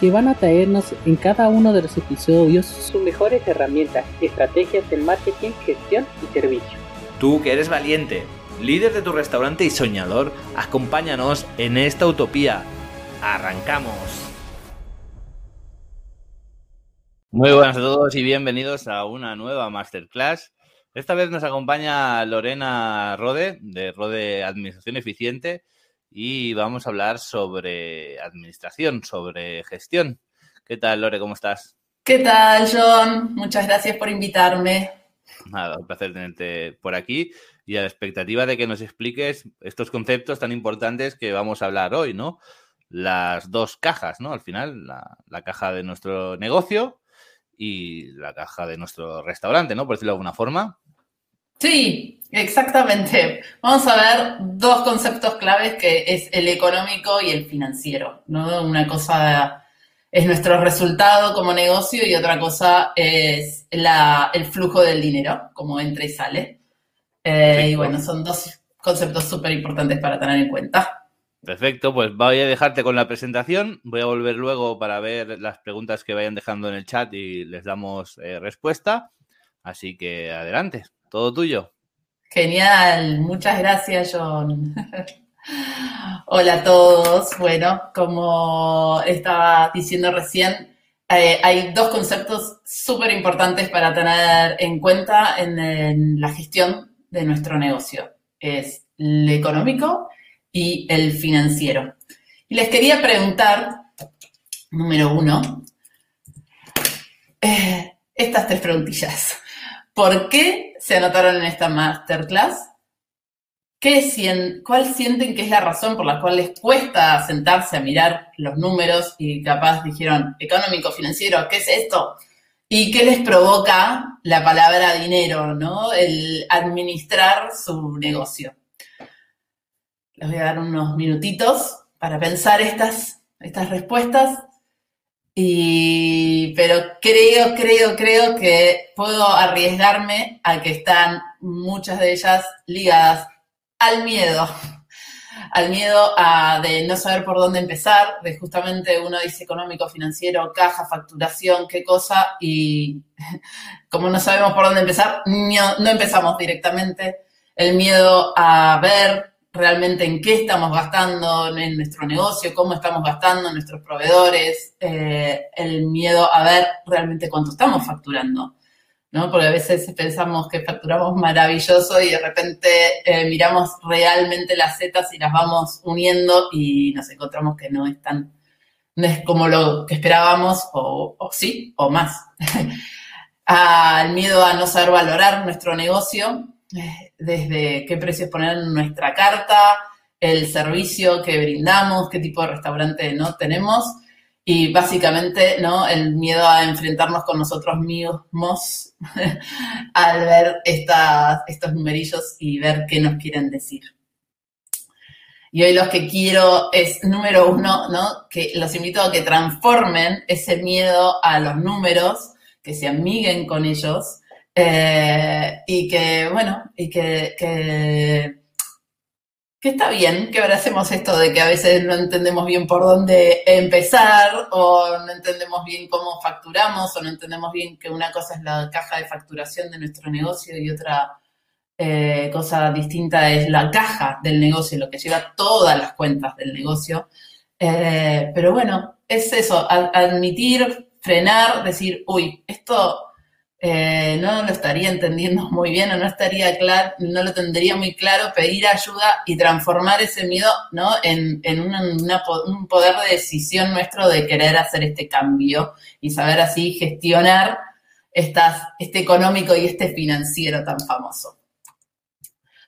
que van a traernos en cada uno de los episodios sus mejores herramientas, estrategias en marketing, gestión y servicio. Tú que eres valiente, líder de tu restaurante y soñador, acompáñanos en esta utopía. ¡Arrancamos! Muy buenas a todos y bienvenidos a una nueva masterclass. Esta vez nos acompaña Lorena Rode, de Rode Administración Eficiente, y vamos a hablar sobre administración, sobre gestión. ¿Qué tal, Lore? ¿Cómo estás? ¿Qué tal, John? Muchas gracias por invitarme. Nada, un placer tenerte por aquí y a la expectativa de que nos expliques estos conceptos tan importantes que vamos a hablar hoy, ¿no? Las dos cajas, ¿no? Al final, la, la caja de nuestro negocio y la caja de nuestro restaurante, ¿no? Por decirlo de alguna forma. Sí, exactamente. Vamos a ver dos conceptos claves que es el económico y el financiero, ¿no? Una cosa es nuestro resultado como negocio y otra cosa es la, el flujo del dinero, como entra y sale. Eh, y bueno, son dos conceptos súper importantes para tener en cuenta. Perfecto, pues voy a dejarte con la presentación. Voy a volver luego para ver las preguntas que vayan dejando en el chat y les damos eh, respuesta. Así que adelante. Todo tuyo. Genial, muchas gracias, John. Hola a todos. Bueno, como estaba diciendo recién, eh, hay dos conceptos súper importantes para tener en cuenta en, la gestión de nuestro negocio. Es el económico y el financiero. Y les quería preguntar, número uno, eh, estas tres preguntillas. ¿Por qué se anotaron en esta masterclass? ¿Qué ¿Cuál sienten que es la razón por la cual les cuesta sentarse a mirar los números y capaz dijeron económico, financiero, ¿qué es esto? ¿Y qué les provoca la palabra dinero, ¿no? El administrar su negocio. Les voy a dar unos minutitos para pensar estas, estas respuestas y, pero creo, creo, creo que puedo arriesgarme a que están muchas de ellas ligadas al miedo, al miedo a, de no saber por dónde empezar, de justamente uno dice económico, financiero, caja, facturación, qué cosa, y como no sabemos por dónde empezar, no, no empezamos directamente. El miedo a ver realmente en qué estamos gastando en nuestro negocio, cómo estamos gastando en nuestros proveedores, eh, el miedo a ver realmente cuánto estamos facturando, ¿no? Porque a veces pensamos que facturamos maravilloso y de repente eh, miramos realmente las setas y las vamos uniendo y nos encontramos que no es tan, no es como lo que esperábamos o, o sí, o más. Al miedo a no saber valorar nuestro negocio, desde qué precios poner en nuestra carta, el servicio que brindamos, qué tipo de restaurante no tenemos y básicamente no el miedo a enfrentarnos con nosotros mismos al ver estos numerillos y ver qué nos quieren decir. Y hoy los que quiero es, número uno, ¿no? Que los invito a que transformen ese miedo a los números, que se amiguen con ellos eh, y que, bueno, y que, que, está bien que ahora hacemos esto de que a veces no entendemos bien por dónde empezar o no entendemos bien cómo facturamos o no entendemos bien que una cosa es la caja de facturación de nuestro negocio y otra eh, cosa distinta es la caja del negocio, lo que lleva todas las cuentas del negocio. Eh, pero bueno, es eso, admitir, frenar, decir, uy, esto eh, no lo estaría entendiendo muy bien o no estaría claro, no lo tendría muy claro, pedir ayuda y transformar ese miedo ¿no? en, un poder de decisión nuestro de querer hacer este cambio y saber así gestionar este económico y este financiero tan famoso.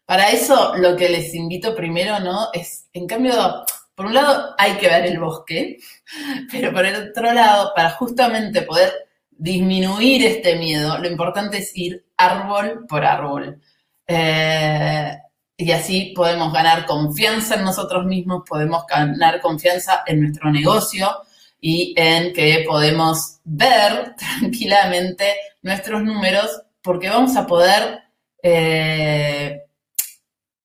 Para eso lo que les invito primero, ¿no? Es, en cambio, por un lado hay que ver el bosque, pero por el otro lado, para justamente poder disminuir este miedo, lo importante es ir árbol por árbol. Eh, y así podemos ganar confianza en nosotros mismos, podemos ganar confianza en nuestro negocio y en que podemos ver tranquilamente nuestros números porque vamos a poder eh,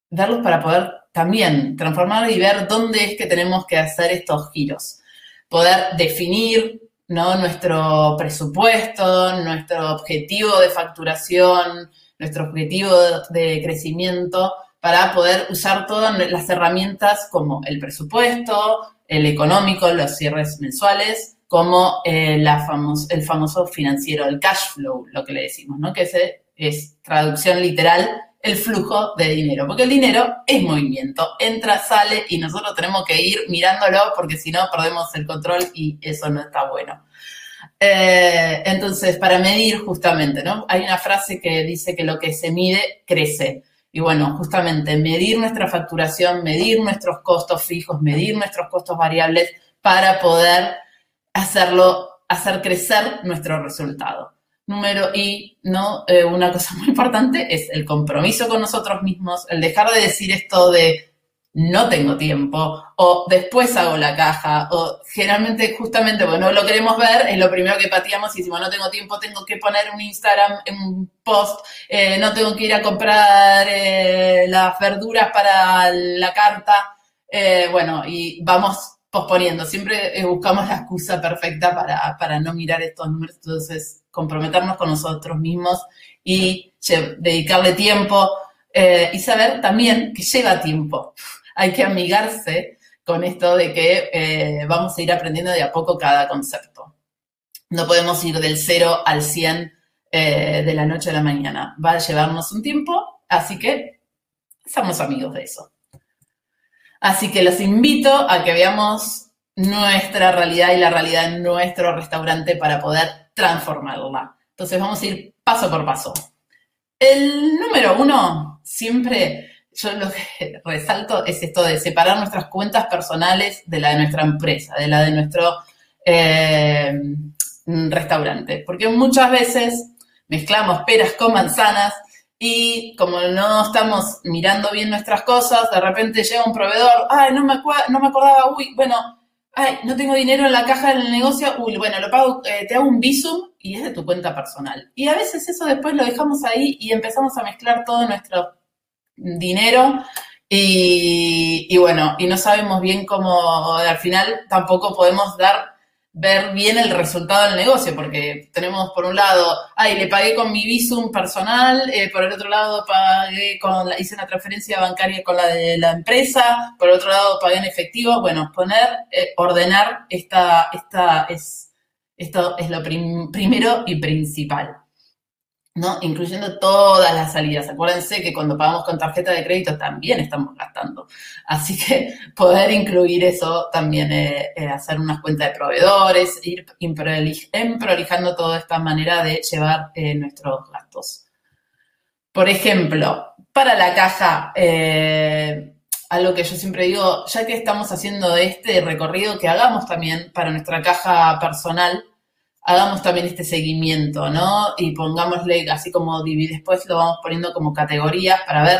verlos para poder también transformar y ver dónde es que tenemos que hacer estos giros. Poder definir ¿no? nuestro presupuesto, nuestro objetivo de facturación, nuestro objetivo de crecimiento para poder usar todas las herramientas como el presupuesto, el económico, los cierres mensuales, como eh, el famoso financiero, el cash flow, lo que le decimos, ¿no? Que ese es traducción literal, el flujo de dinero, porque el dinero es movimiento, entra, sale y nosotros tenemos que ir mirándolo porque si no perdemos el control y eso no está bueno. Eh, entonces, para medir justamente, ¿no? Hay una frase que dice que lo que se mide crece. Y bueno, justamente medir nuestra facturación, medir nuestros costos fijos, medir nuestros costos variables para poder hacerlo, hacer crecer nuestro resultado. Número y, ¿no? Eh, una cosa muy importante es el compromiso con nosotros mismos, el dejar de decir esto de no tengo tiempo, o después hago la caja, o generalmente justamente, bueno, lo queremos ver, es lo primero que pateamos y decimos, no tengo tiempo, tengo que poner un Instagram, un post, eh, no tengo que ir a comprar eh, las verduras para la carta, bueno, y vamos posponiendo, siempre buscamos la excusa perfecta para, para no mirar estos números, entonces comprometernos con nosotros mismos y dedicarle tiempo y saber también que lleva tiempo hay que amigarse con esto de que eh, vamos a ir aprendiendo de a poco cada concepto. No podemos ir del 0 al 100 eh, de la noche a la mañana. Va a llevarnos un tiempo, así que somos amigos de eso. Así que los invito a que veamos nuestra realidad y la realidad de nuestro restaurante para poder transformarla. Entonces vamos a ir paso por paso. El número uno siempre yo lo que resalto es esto de separar nuestras cuentas personales de la de nuestra empresa, de la de nuestro eh, restaurante. Porque muchas veces mezclamos peras con manzanas y como no estamos mirando bien nuestras cosas, de repente llega un proveedor, ay, no me, no me acordaba, uy, bueno, ay, no tengo dinero en la caja del negocio, uy, bueno, lo pago, eh, te hago un visum y es de tu cuenta personal. Y a veces eso después lo dejamos ahí y empezamos a mezclar todo nuestro dinero y, bueno, y no sabemos bien cómo, al final tampoco podemos dar, ver bien el resultado del negocio, porque tenemos por un lado, ay, le pagué con mi visum personal, eh, por el otro lado pagué con la, hice una transferencia bancaria con la de la empresa, por el otro lado pagué en efectivo, bueno, poner, eh, ordenar esta, esta es, esto es lo primero y principal. ¿No? Incluyendo todas las salidas. Acuérdense que cuando pagamos con tarjeta de crédito también estamos gastando. Así que poder incluir eso también, es hacer unas cuentas de proveedores, ir emprolijando toda esta manera de llevar eh, nuestros gastos. Por ejemplo, para la caja, eh, algo que yo siempre digo, ya que estamos haciendo este recorrido, que hagamos también para nuestra caja personal, hagamos también este seguimiento, ¿no? Y pongámosle así como después lo vamos poniendo como categorías para ver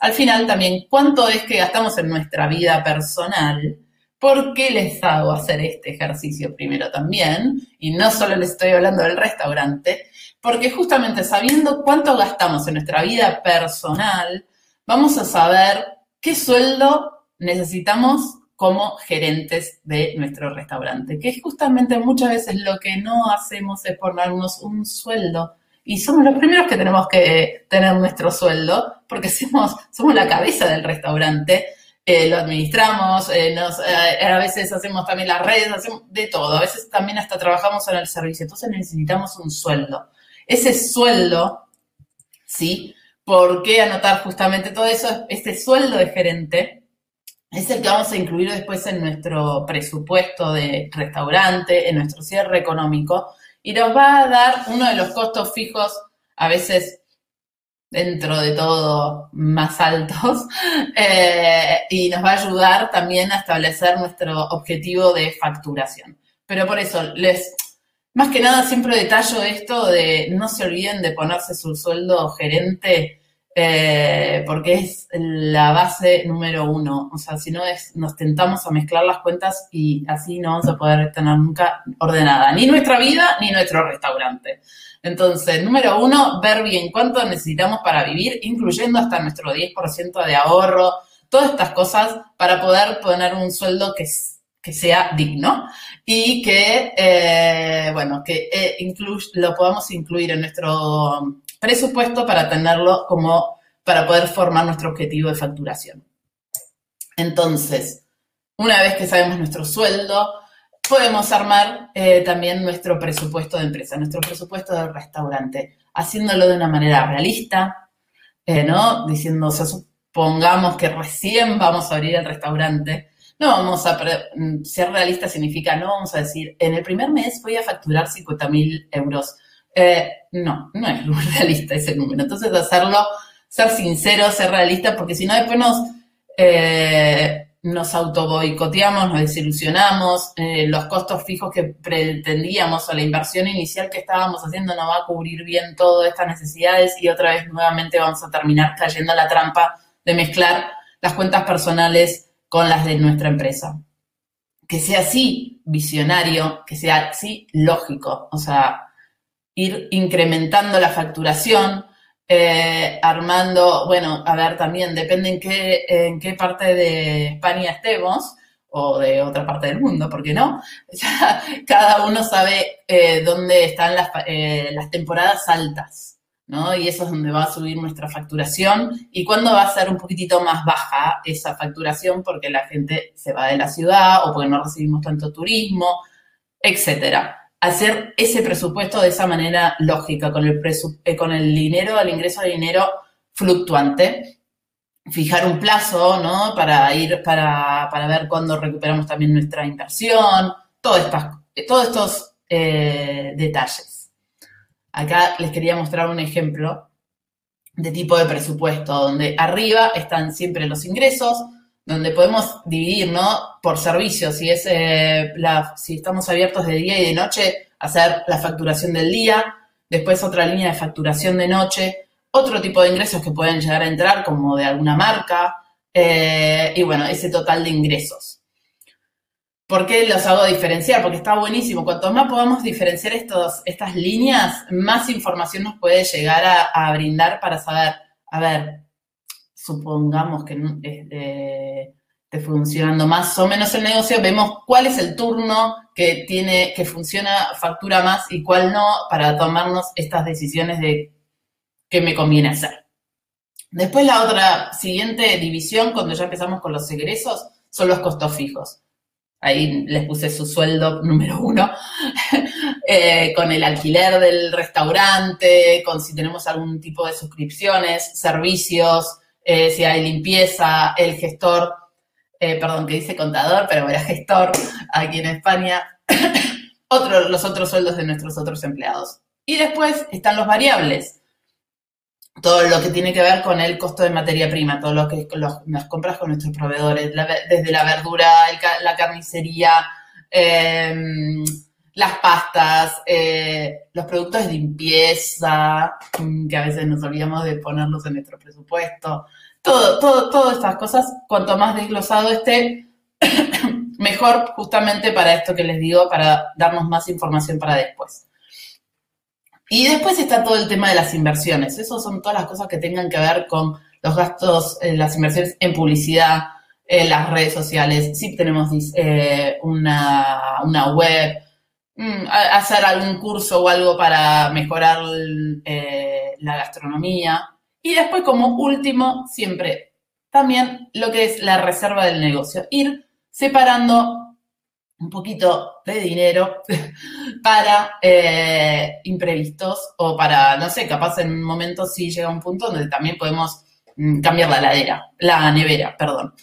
al final también cuánto es que gastamos en nuestra vida personal. ¿Por qué les hago hacer este ejercicio primero también? Y no solo les estoy hablando del restaurante, porque justamente sabiendo cuánto gastamos en nuestra vida personal, vamos a saber qué sueldo necesitamos como gerentes de nuestro restaurante, que es justamente muchas veces lo que no hacemos es ponernos un sueldo. Y somos los primeros que tenemos que tener nuestro sueldo, porque somos, somos la cabeza del restaurante, eh, lo administramos, eh, eh, a veces hacemos también las redes, hacemos de todo, a veces también hasta trabajamos en el servicio, entonces necesitamos un sueldo. Ese sueldo, ¿sí? ¿Por qué anotar justamente todo eso? Este sueldo de gerente es el que vamos a incluir después en nuestro presupuesto de restaurante, en nuestro cierre económico, y nos va a dar uno de los costos fijos, a veces dentro de todo más altos, eh, y nos va a ayudar también a establecer nuestro objetivo de facturación. Pero por eso les, más que nada siempre detallo esto de no se olviden de ponerse su sueldo gerente eh, porque es la base número uno. O sea, si no es, nos tentamos a mezclar las cuentas y así no vamos a poder tener nunca ordenada ni nuestra vida ni nuestro restaurante. Entonces, número uno, ver bien cuánto necesitamos para vivir, incluyendo hasta nuestro 10% de ahorro, todas estas cosas para poder poner un sueldo que, que sea digno y que, eh, bueno, que eh, lo podamos incluir en nuestro presupuesto para tenerlo como, para poder formar nuestro objetivo de facturación. Entonces, una vez que sabemos nuestro sueldo, podemos armar eh, también nuestro presupuesto de empresa, nuestro presupuesto de restaurante, haciéndolo de una manera realista, eh, ¿no? Diciendo, supongamos que recién vamos a abrir el restaurante. No vamos a mm, ser realistas significa, no vamos a decir, en el primer mes voy a facturar 50 mil euros. Eh, no, no es realista ese número. Entonces, hacerlo, ser sincero, ser realista, porque si no, después nos, eh, nos auto nos desilusionamos, eh, los costos fijos que pretendíamos o la inversión inicial que estábamos haciendo no va a cubrir bien todas estas necesidades y otra vez nuevamente vamos a terminar cayendo a la trampa de mezclar las cuentas personales con las de nuestra empresa. Que sea así visionario, que sea así lógico, o sea, ir incrementando la facturación, eh, armando, bueno, a ver, también depende en qué, en qué parte de España estemos o de otra parte del mundo, ¿por qué no? Cada uno sabe eh, dónde están las, eh, las temporadas altas, ¿no? Y eso es donde va a subir nuestra facturación y cuándo va a ser un poquitito más baja esa facturación porque la gente se va de la ciudad o porque no recibimos tanto turismo, etcétera hacer ese presupuesto de esa manera lógica, con el, eh, con el dinero, el ingreso de dinero fluctuante. Fijar un plazo, ¿no? Para ir, para, ver cuándo recuperamos también nuestra inversión, todos estos eh, detalles. Acá les quería mostrar un ejemplo de tipo de presupuesto, donde arriba están siempre los ingresos, donde podemos dividir, ¿no? Por servicios, si es eh, si estamos abiertos de día y de noche, hacer la facturación del día, después otra línea de facturación de noche, otro tipo de ingresos que pueden llegar a entrar, como de alguna marca, eh, y bueno, ese total de ingresos. ¿Por qué los hago diferenciar? Porque está buenísimo. Cuanto más podamos diferenciar estos, estas líneas, más información nos puede llegar a brindar para saber, a ver, supongamos que esté, funcionando más o menos el negocio, vemos cuál es el turno que tiene, que funciona, factura más y cuál no, para tomarnos estas decisiones de qué me conviene hacer. Después la otra siguiente división, cuando ya empezamos con los egresos, son los costos fijos. Ahí les puse su sueldo número uno, eh, con el alquiler del restaurante, con si tenemos algún tipo de suscripciones, servicios, eh, si hay limpieza, el gestor, eh, perdón, que dice contador, pero era gestor aquí en España, otro, los otros sueldos de nuestros otros empleados. Y después están los variables, todo lo que tiene que ver con el costo de materia prima, todo lo que las compras con nuestros proveedores, desde la verdura, la carnicería, em, las pastas, eh, los productos de limpieza, mm, que a veces nos olvidamos de ponerlos en nuestro presupuesto, todo, todo, todas estas cosas, cuanto más desglosado esté, mejor justamente para esto que les digo, para darnos más información para después. Y después está todo el tema de las inversiones. Esas son todas las cosas que tengan que ver con los gastos, eh, las inversiones en publicidad, en las redes sociales, si tenemos eh, una, una, web, hacer algún curso o algo para mejorar eh, la gastronomía, y después, como último, siempre también lo que es la reserva del negocio. Ir separando un poquito de dinero para eh, imprevistos o para, no sé, capaz en un momento sí llega un punto donde también podemos mm, cambiar la ladera, la nevera, perdón.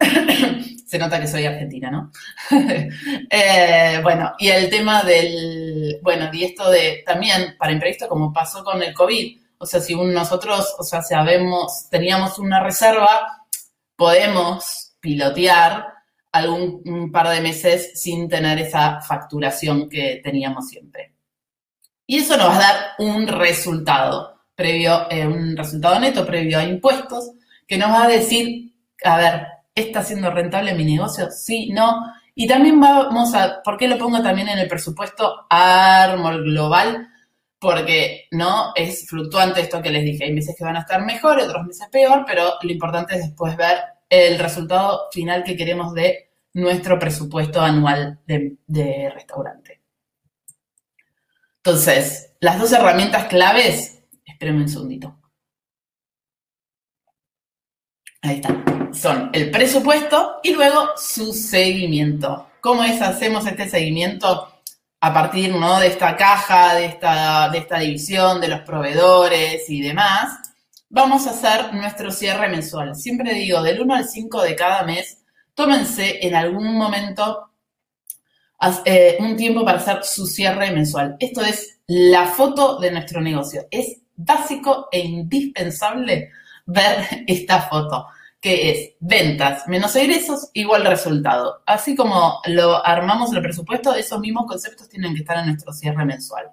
Se nota que soy argentina, ¿no? Eh, bueno, y el tema del, bueno, y esto de también para imprevisto, como pasó con el COVID, o sea, si nosotros, o sea, sabemos, teníamos una reserva, podemos pilotear algún par de meses sin tener esa facturación que teníamos siempre. Y eso nos va a dar un resultado previo, eh, un resultado neto previo a impuestos, que nos va a decir, a ver, ¿está siendo rentable mi negocio? Sí, no. Y también vamos a, ¿por qué lo pongo también en el presupuesto ARMOL global? Porque no es fluctuante esto que les dije. Hay meses que van a estar mejor, otros meses peor, pero lo importante es después ver el resultado final que queremos de nuestro presupuesto anual de, restaurante. Entonces, las dos herramientas claves, espérenme un segundito. Ahí está. Son el presupuesto y luego su seguimiento. ¿Cómo es hacemos este seguimiento? A partir ¿no? de esta caja, de esta, división, de los proveedores y demás, vamos a hacer nuestro cierre mensual. Siempre digo, del 1 al 5 de cada mes, tómense en algún momento eh, un tiempo para hacer su cierre mensual. Esto es la foto de nuestro negocio. Es básico e indispensable ver esta foto, que es ventas menos egresos igual resultado. Así como lo armamos el presupuesto, esos mismos conceptos tienen que estar en nuestro cierre mensual.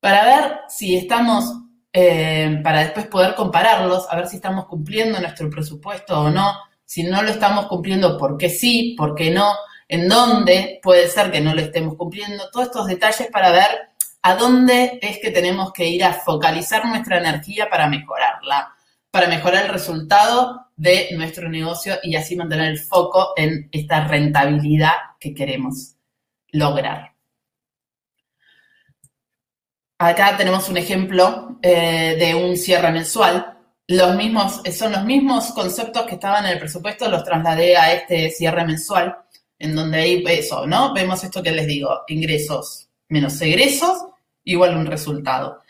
Para ver si estamos eh, para después poder compararlos, a ver si estamos cumpliendo nuestro presupuesto o no, si no lo estamos cumpliendo, por qué sí, por qué no, en dónde puede ser que no lo estemos cumpliendo, todos estos detalles para ver a dónde es que tenemos que ir a focalizar nuestra energía para mejorarla, para mejorar el resultado de nuestro negocio y así mantener el foco en esta rentabilidad que queremos lograr. Acá tenemos un ejemplo eh, de un cierre mensual. Los mismos, son los mismos conceptos que estaban en el presupuesto, los trasladé a este cierre mensual, en donde hay eso, ¿no? Vemos esto que les digo, ingresos menos egresos, igual un resultado.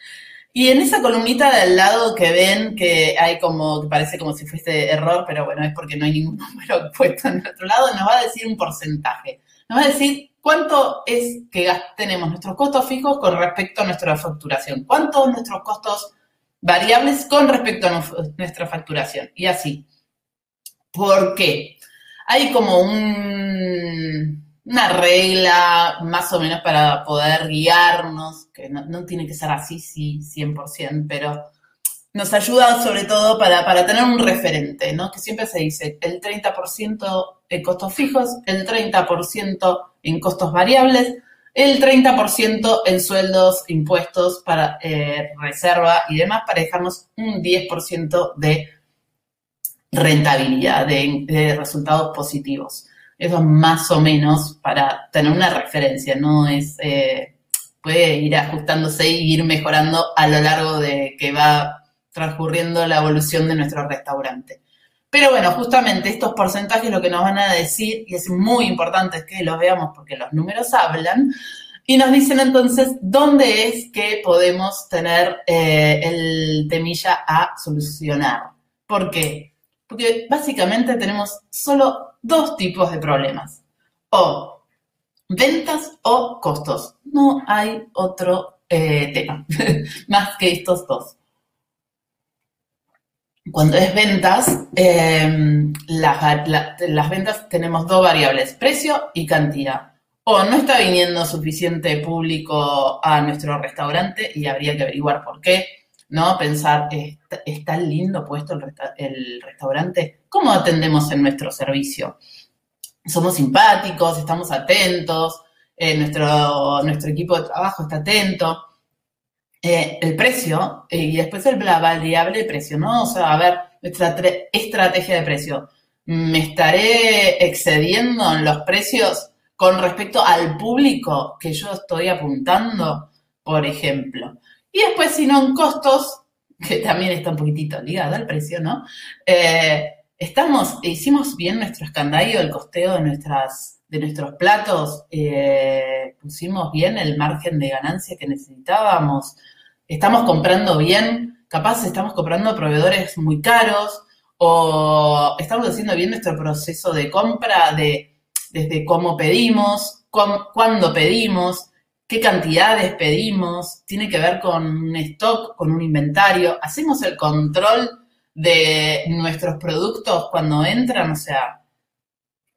Y en esa columnita de al lado que ven que hay como, que parece como si fuese error, pero bueno, es porque no hay ningún número puesto en el otro lado, nos va a decir un porcentaje. Nos va a decir ¿Cuánto es que tenemos nuestros costos fijos con respecto a nuestra facturación? ¿Cuántos nuestros costos variables con respecto a nuestra facturación? Y así. ¿Por qué? Hay como una regla más o menos para poder guiarnos, que no, tiene que ser así, sí, 100%, pero nos ayuda sobre todo para, para, tener un referente, ¿no? Que siempre se dice el 30% en costos fijos, el 30% en costos variables, el 30% en sueldos, impuestos para eh, reserva y demás, para dejarnos un 10% de rentabilidad, de, resultados positivos. Eso es más o menos para tener una referencia, no es, eh, puede ir ajustándose y ir mejorando a lo largo de que va transcurriendo la evolución de nuestro restaurante. Pero bueno, justamente estos porcentajes lo que nos van a decir, y es muy importante que los veamos porque los números hablan, y nos dicen entonces dónde es que podemos tener eh, el temilla a solucionar. ¿Por qué? Porque básicamente tenemos solo dos tipos de problemas. O ventas o costos. No hay otro eh, tema más que estos dos cuando es ventas, em, las, ventas tenemos dos variables, precio y cantidad. O no está viniendo suficiente público a nuestro restaurante y habría que averiguar por qué, ¿no? Pensar, ¿está, lindo puesto el, restaurante? ¿Cómo atendemos en nuestro servicio? ¿Somos simpáticos? ¿Estamos atentos? Eh, nuestro, nuestro equipo de trabajo está atento. Eh, el precio eh, y después el, variable de precio, ¿no? O sea, a ver, nuestra estrategia de precio. ¿Me estaré excediendo en los precios con respecto al público que yo estoy apuntando, por ejemplo? Y después, si no, en costos, que también está un poquitito ligado al precio, ¿no? Eh, estamos, hicimos bien nuestro escandallo, el costeo de nuestras de nuestros platos, pusimos bien el margen de ganancia que necesitábamos, estamos comprando bien, capaz estamos comprando proveedores muy caros o estamos haciendo bien nuestro proceso de compra de desde cómo pedimos, cuándo pedimos, qué cantidades pedimos, tiene que ver con un stock, con un inventario, hacemos el control de nuestros productos cuando entran, o sea,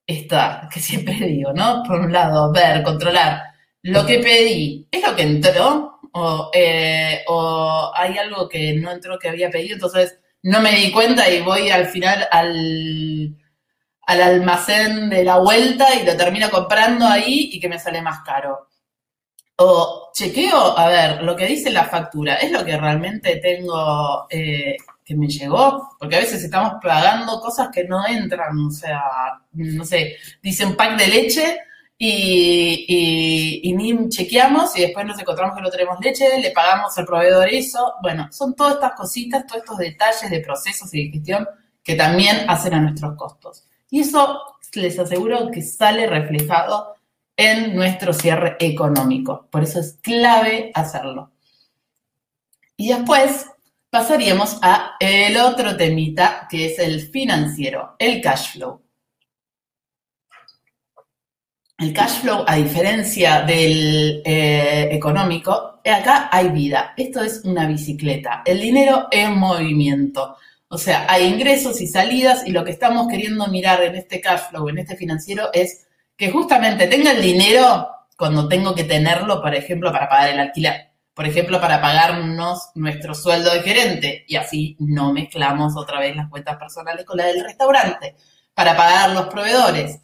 está, que siempre digo, ¿no? Por un lado, ver, controlar lo que pedí, ¿es lo que entró? O, eh, o hay algo que no entró que había pedido, entonces no me di cuenta y voy al final al, al almacén de la vuelta y lo termino comprando ahí y que me sale más caro. O chequeo, a ver, lo que dice la factura, ¿es lo que realmente tengo eh, que me llegó? Porque a veces estamos pagando cosas que no entran, o sea, no sé, dice un pack de leche y, y, ni chequeamos y después nos encontramos que no tenemos leche, le pagamos al proveedor eso. Bueno, son todas estas cositas, todos estos detalles de procesos y de gestión que también hacen a nuestros costos. Y eso les aseguro que sale reflejado en nuestro cierre económico. Por eso es clave hacerlo. Y después pasaríamos a el otro temita que es el financiero, el cash flow. El cash flow, a diferencia del eh, económico, acá hay vida. Esto es una bicicleta. El dinero en movimiento. O sea, hay ingresos y salidas y lo que estamos queriendo mirar en este cash flow, en este financiero, es que justamente tenga el dinero cuando tengo que tenerlo, por ejemplo, para pagar el alquiler. Por ejemplo, para pagarnos nuestro sueldo de gerente y así no mezclamos otra vez las cuentas personales con la del restaurante. Para pagar los proveedores,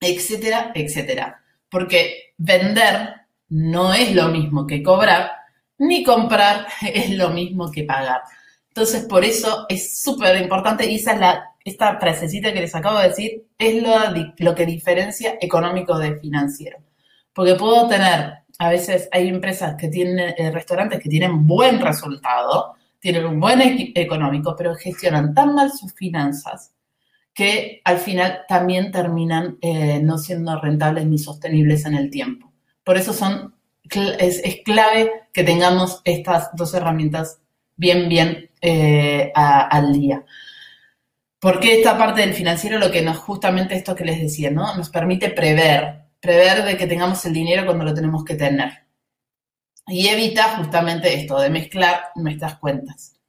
etcétera, etcétera. Porque vender no es lo mismo que cobrar, ni comprar es lo mismo que pagar. Entonces, por eso es súper importante, y esa es la, esta frasecita que les acabo de decir, es lo, lo que diferencia económico de financiero. Porque puedo tener, a veces hay empresas que tienen, eh, restaurantes que tienen buen resultado, tienen un buen económico, pero gestionan tan mal sus finanzas que al final también terminan eh, no siendo rentables ni sostenibles en el tiempo. Por eso son, es, es clave que tengamos estas dos herramientas bien, bien eh, al día. Porque esta parte del financiero lo que nos, justamente esto que les decía, ¿no? Nos permite prever, prever de que tengamos el dinero cuando lo tenemos que tener. Y evita justamente esto, de mezclar nuestras cuentas.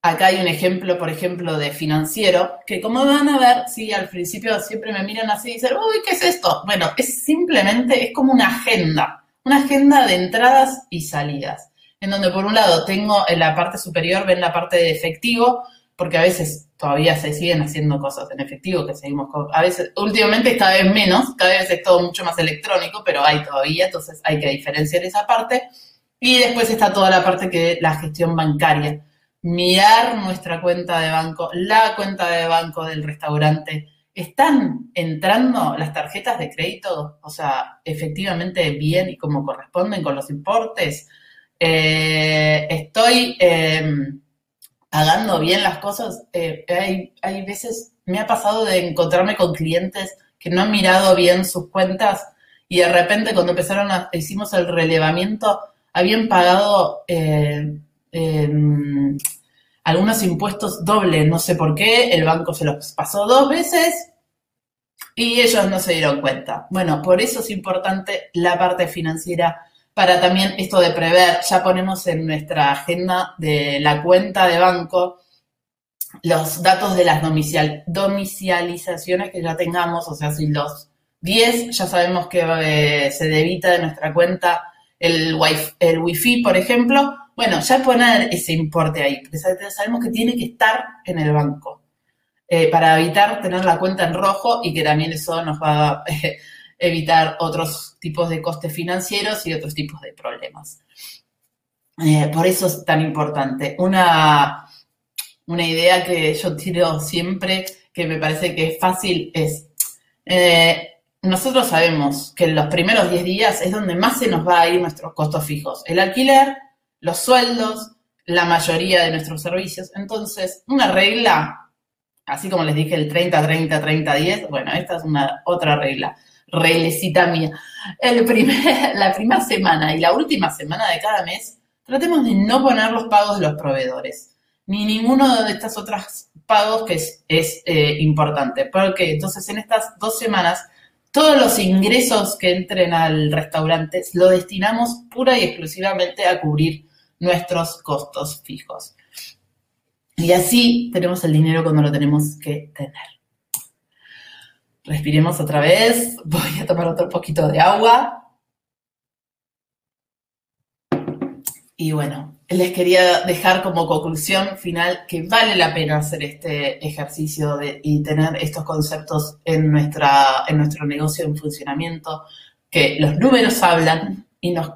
Acá hay un ejemplo, por ejemplo, de financiero, que como van a ver, sí, al principio siempre me miran así y dicen, uy, ¿qué es esto? Bueno, es simplemente, es como una agenda, una agenda de entradas y salidas en donde por un lado tengo en la parte superior, ven la parte de efectivo, porque a veces todavía se siguen haciendo cosas en efectivo, que seguimos con, a veces, últimamente cada vez menos, cada vez es todo mucho más electrónico, pero hay todavía, entonces hay que diferenciar esa parte. Y después está toda la parte que la gestión bancaria. Mirar nuestra cuenta de banco, la cuenta de banco del restaurante. ¿Están entrando las tarjetas de crédito? O sea, efectivamente bien y como corresponden con los importes eh, estoy em, pagando bien las cosas. Eh, hay, hay veces, me ha pasado de encontrarme con clientes que no han mirado bien sus cuentas y de repente cuando empezaron a, hicimos el relevamiento, habían pagado eh, em, algunos impuestos dobles, no sé por qué, el banco se los pasó dos veces y ellos no se dieron cuenta. Bueno, por eso es importante la parte financiera para también esto de prever, ya ponemos en nuestra agenda de la cuenta de banco los datos de las domicial, domicializaciones que ya tengamos, o sea, si los 10 ya sabemos que eh, se debita de nuestra cuenta el wifi, el wifi, por ejemplo, bueno, ya poner ese importe ahí, porque sabemos que tiene que estar en el banco, eh, para evitar tener la cuenta en rojo y que también eso nos va a... evitar otros tipos de costes financieros y otros tipos de problemas. Eh, por eso es tan importante. Una, una idea que yo tiro siempre, que me parece que es fácil, es, eh, nosotros sabemos que en los primeros 10 días es donde más se nos va a ir nuestros costos fijos. El alquiler, los sueldos, la mayoría de nuestros servicios. Entonces, una regla, así como les dije el 30, 30, 30, 10, bueno, esta es una otra regla reglecita mía. La primera semana y la última semana de cada mes, tratemos de no poner los pagos de los proveedores, ni ninguno de estas otras pagos que es, es eh, importante. Porque entonces en estas dos semanas, todos los ingresos que entren al restaurante lo destinamos pura y exclusivamente a cubrir nuestros costos fijos. Y así tenemos el dinero cuando lo tenemos que tener. Respiremos otra vez. Voy a tomar otro poquito de agua. Y bueno, les quería dejar como conclusión final que vale la pena hacer este ejercicio y tener estos conceptos en, nuestra, en nuestro negocio en funcionamiento, que los números hablan y nos,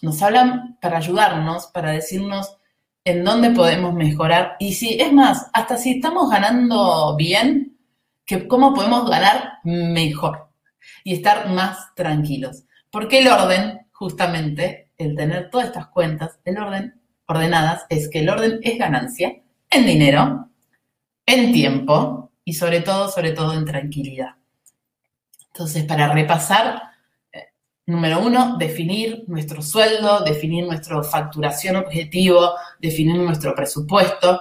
nos hablan para ayudarnos, para decirnos en dónde podemos mejorar. Y si, es más, hasta si estamos ganando bien, que cómo podemos ganar mejor y estar más tranquilos. Porque el orden, justamente, el tener todas estas cuentas, el orden ordenadas, es que el orden es ganancia en dinero, en tiempo y sobre todo, sobre todo en tranquilidad. Entonces, para repasar, eh, número uno, definir nuestro sueldo, definir nuestra facturación objetivo, definir nuestro presupuesto.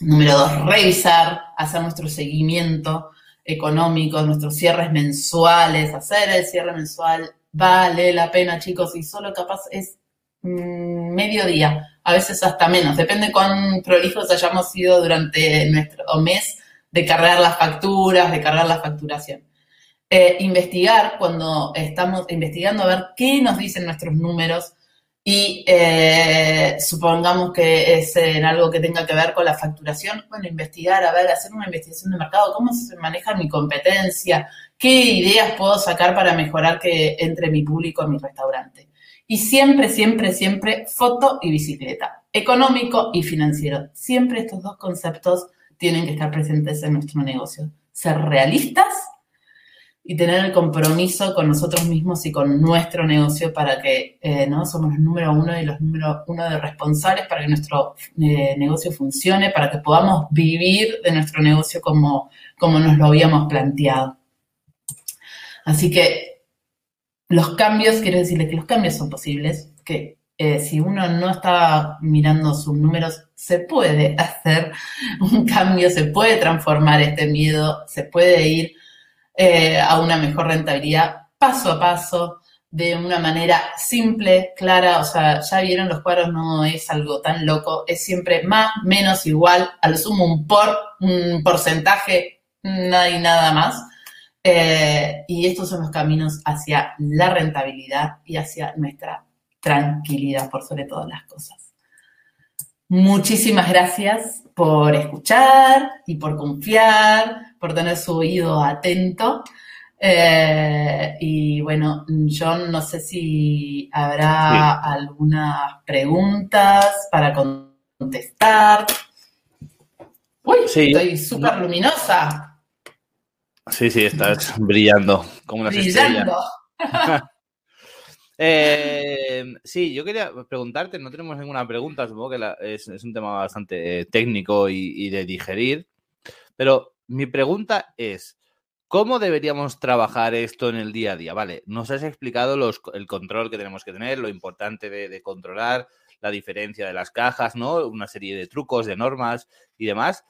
Número dos, revisar, hacer nuestro seguimiento económico, nuestros cierres mensuales, hacer el cierre mensual vale la pena, chicos, y solo capaz es mm, mediodía, a veces hasta menos, depende cuán prolijos hayamos sido durante nuestro mes de cargar las facturas, de cargar la facturación. Eh, investigar cuando estamos investigando a ver qué nos dicen nuestros números y eh, supongamos que es en algo que tenga que ver con la facturación, bueno, investigar, a ver, hacer una investigación de mercado, cómo se maneja mi competencia, qué ideas puedo sacar para mejorar que entre mi público en mi restaurante. Y siempre, siempre, siempre foto y bicicleta, económico y financiero. Siempre estos dos conceptos tienen que estar presentes en nuestro negocio. Ser realistas y tener el compromiso con nosotros mismos y con nuestro negocio para que eh, ¿no? somos los número uno y los número uno de responsables para que nuestro eh, negocio funcione, para que podamos vivir de nuestro negocio como, como nos lo habíamos planteado. Así que los cambios, quiero decirle que los cambios son posibles, que eh, si uno no está mirando sus números, se puede hacer un cambio, se puede transformar este miedo, se puede ir eh, a una mejor rentabilidad paso a paso, de una manera simple, clara, o sea, ya vieron los cuadros, no es algo tan loco, es siempre más, menos, igual, al sumo un por, un porcentaje, nada y nada más. Eh, y estos son los caminos hacia la rentabilidad y hacia nuestra tranquilidad por sobre todas las cosas. Muchísimas gracias por escuchar y por confiar, por tener su oído atento. Eh, y bueno, John, no sé si habrá algunas preguntas para contestar. Uy, estoy súper luminosa. Sí, sí, estás brillando como una brillando. Eh, sí, yo quería preguntarte, no tenemos ninguna pregunta, supongo que es, un tema bastante técnico y, de digerir, pero mi pregunta es, ¿cómo deberíamos trabajar esto en el día a día? Vale, nos has explicado el control que tenemos que tener, lo importante de, controlar, la diferencia de las cajas, ¿no? Una serie de trucos, de normas y demás.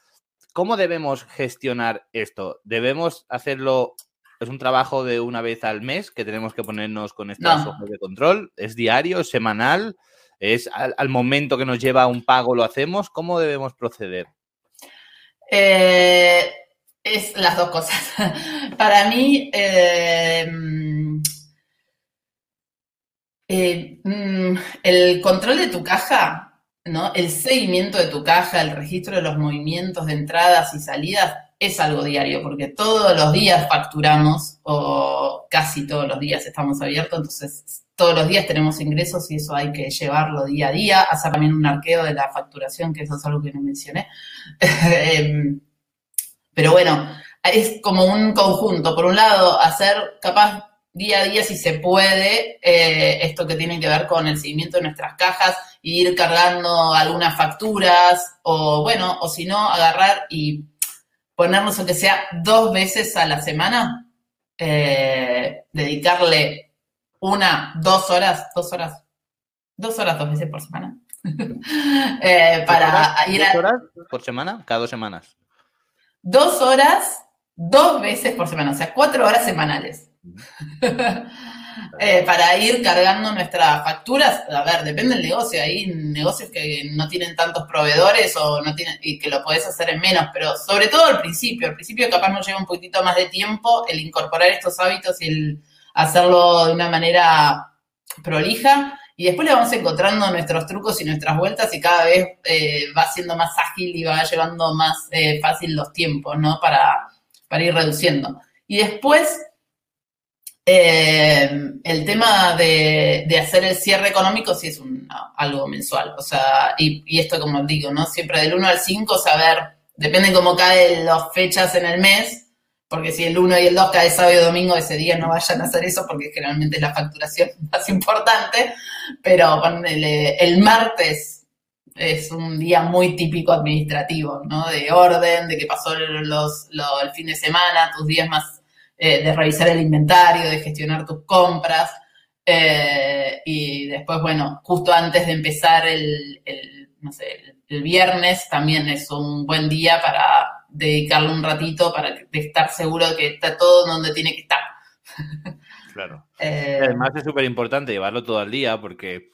¿Cómo debemos gestionar esto? ¿Debemos hacerlo es un trabajo de una vez al mes que tenemos que ponernos con estos ojos de control. ¿Es diario, es semanal? ¿Es al, momento que nos lleva un pago lo hacemos? ¿Cómo debemos proceder? Eh, es las dos cosas. Para mí, eh, eh, mm, el control de tu caja, ¿no? El seguimiento de tu caja, el registro de los movimientos de entradas y salidas, es algo diario, porque todos los días facturamos, o casi todos los días estamos abiertos, entonces todos los días tenemos ingresos y eso hay que llevarlo día a día, hacer también un arqueo de la facturación, que eso es algo que no mencioné. Pero bueno, es como un conjunto. Por un lado, hacer capaz día a día, si se puede, eh, esto que tiene que ver con el seguimiento de nuestras cajas, y ir cargando algunas facturas, o bueno, o si no, agarrar y ponernos aunque sea dos veces a la semana, eh, dedicarle una, dos horas, dos horas, dos horas, dos veces por semana. Eh, para ir a... ¿Dos horas por semana? Cada dos semanas. Dos horas, dos veces por semana, o sea, cuatro horas semanales. eh, para ir cargando nuestras facturas. A ver, depende del negocio. Hay negocios que no tienen tantos proveedores o no tienen y que lo podés hacer en menos, pero sobre todo al principio. Al principio capaz nos lleva un poquitito más de tiempo el incorporar estos hábitos y el hacerlo de una manera prolija. Y después le vamos encontrando nuestros trucos y nuestras vueltas y cada vez eh, va siendo más ágil y va llevando más eh, fácil los tiempos, ¿no? Para, para ir reduciendo. Y después, eh, el tema de, hacer el cierre económico sí es un, algo mensual. O sea, y, esto como digo, ¿no? Siempre del 1 al 5 saber, depende cómo caen las fechas en el mes, porque si el 1 y el 2 cae sábado y domingo, ese día no vayan a hacer eso porque generalmente es la facturación más importante, pero el, el martes es un día muy típico administrativo, ¿no? De orden, de que pasó los, el fin de semana, tus días más eh, de revisar el inventario, de gestionar tus compras. Eh, y después, bueno, justo antes de empezar el, no sé, el, viernes también es un buen día para dedicarle un ratito para estar seguro de que está todo donde tiene que estar. Claro. Eh, además es súper importante llevarlo todo al día porque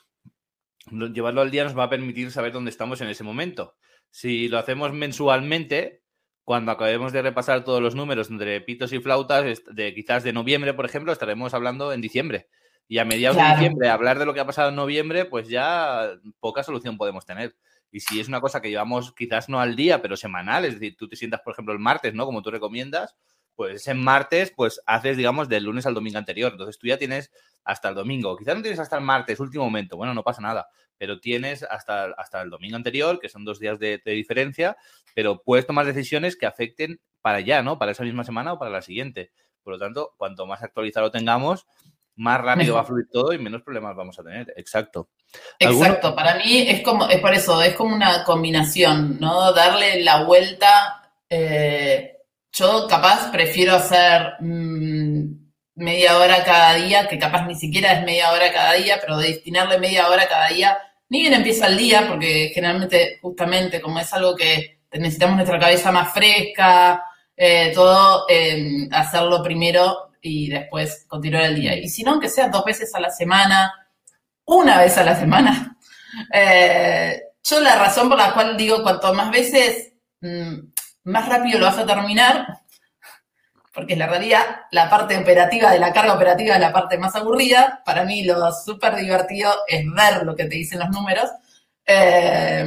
llevarlo al día nos va a permitir saber dónde estamos en ese momento. Si lo hacemos mensualmente, cuando acabemos de repasar todos los números entre pitos y flautas, de quizás de noviembre, por ejemplo, estaremos hablando en diciembre. Y a mediados de diciembre, hablar de lo que ha pasado en noviembre, pues ya poca solución podemos tener. Y si es una cosa que llevamos quizás no al día, pero semanal, es decir, tú te sientas, por ejemplo, el martes, ¿no? Como tú recomiendas, pues en martes, pues haces, digamos, del lunes al domingo anterior. Entonces tú ya tienes hasta el domingo. Quizás no tienes hasta el martes, último momento. Bueno, no pasa nada. Pero tienes hasta, hasta el domingo anterior, que son dos días de, diferencia, pero puedes tomar decisiones que afecten para allá, ¿no? Para esa misma semana o para la siguiente. Por lo tanto, cuanto más actualizado tengamos, más rápido va a fluir todo y menos problemas vamos a tener. Exacto. Exacto. Para mí es como, es por eso, es como una combinación, ¿no? Darle la vuelta. Eh, yo capaz prefiero hacer mm, media hora cada día, que capaz ni siquiera es media hora cada día, pero de destinarle media hora cada día, ni bien empieza el día, porque generalmente, justamente, como es algo que necesitamos nuestra cabeza más fresca, eh, todo, em, hacerlo primero y después continuar el día. Y si no, aunque sea dos veces a la semana, una vez a la semana. Eh, yo la razón por la cual digo cuanto más veces, mm, más rápido lo vas a terminar, porque en la realidad la parte operativa de la carga operativa es la parte más aburrida. Para mí lo súper divertido es ver lo que te dicen los números. Eh,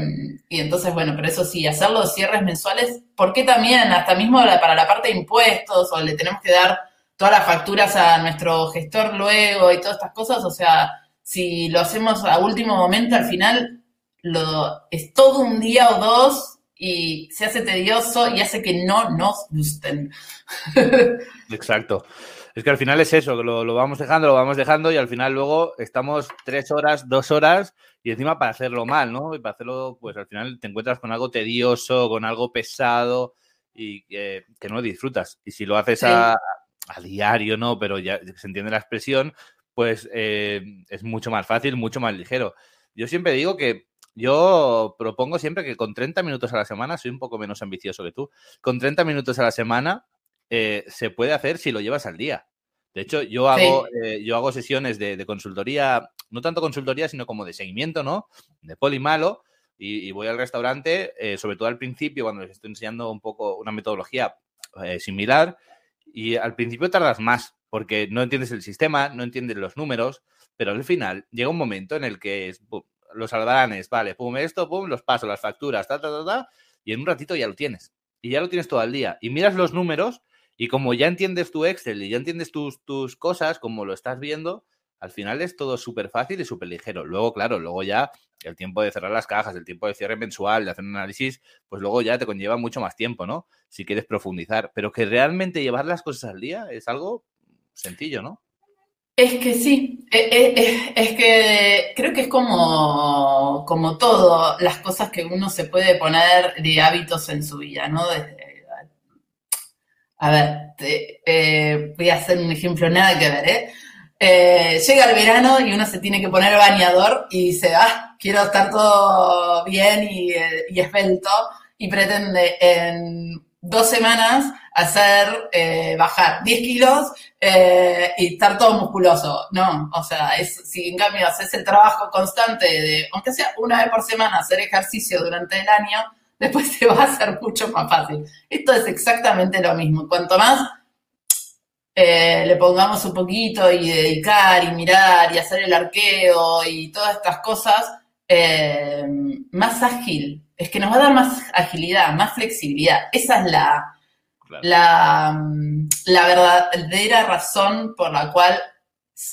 y entonces, bueno, pero eso sí, hacer los cierres mensuales, porque también hasta mismo para la parte de impuestos o le tenemos que dar todas las facturas a nuestro gestor luego y todas estas cosas, o sea, si lo hacemos a último momento, al final lo, es todo un día o dos y se hace tedioso y hace que no nos gusten. Exacto. Es que al final es eso, lo, lo vamos dejando, lo vamos dejando y al final luego estamos tres horas, dos horas y encima para hacerlo mal, ¿no? Y para hacerlo, pues al final te encuentras con algo tedioso, con algo pesado y que no disfrutas. Y si lo haces a, diario, ¿no? Pero ya se entiende la expresión, pues eh, es mucho más fácil, mucho más ligero. Yo siempre digo que yo propongo siempre que con 30 minutos a la semana, soy un poco menos ambicioso que tú, con 30 minutos a la semana eh, se puede hacer si lo llevas al día. De hecho, yo hago, eh, yo hago sesiones de, consultoría, no tanto consultoría, sino como de seguimiento, ¿no? De poli malo. Y, voy al restaurante, eh, sobre todo al principio, cuando les estoy enseñando un poco una metodología similar. Y al principio tardas más, porque no entiendes el sistema, no entiendes los números, pero al final llega un momento en el que es, los albaranes, vale, pum, esto, pum, los paso, las facturas, ta, ta, ta, ta, y en un ratito ya lo tienes. Y ya lo tienes todo el día. Y miras los números y como ya entiendes tu Excel y ya entiendes tus, tus cosas, como lo estás viendo, al final es todo súper fácil y súper ligero. Luego, claro, luego ya el tiempo de cerrar las cajas, el tiempo de cierre mensual, de hacer un análisis, pues luego ya te conlleva mucho más tiempo, ¿no? Si quieres profundizar. Pero que realmente llevar las cosas al día es algo sencillo, ¿no? Es que sí, eh, eh, eh, es, que creo que es como, como todo, las cosas que uno se puede poner de hábitos en su vida, ¿no? a ver, voy a hacer un ejemplo nada que ver, ¿eh? Llega el verano y uno se tiene que poner bañador y dice, ah, quiero estar todo bien y, y esbelto y pretende en dos semanas hacer, eh, bajar 10 kilos eh, y estar todo musculoso. No, o sea, es, si en cambio haces el trabajo constante de, aunque sea una vez por semana, hacer ejercicio durante el año, después te va a ser mucho más fácil. Esto es exactamente lo mismo. Cuanto más eh, le pongamos un poquito y dedicar y mirar y hacer el arqueo y todas estas cosas, eh, más ágil. Es que nos va a dar más agilidad, más flexibilidad. Esa es la, la, la verdadera razón por la cual,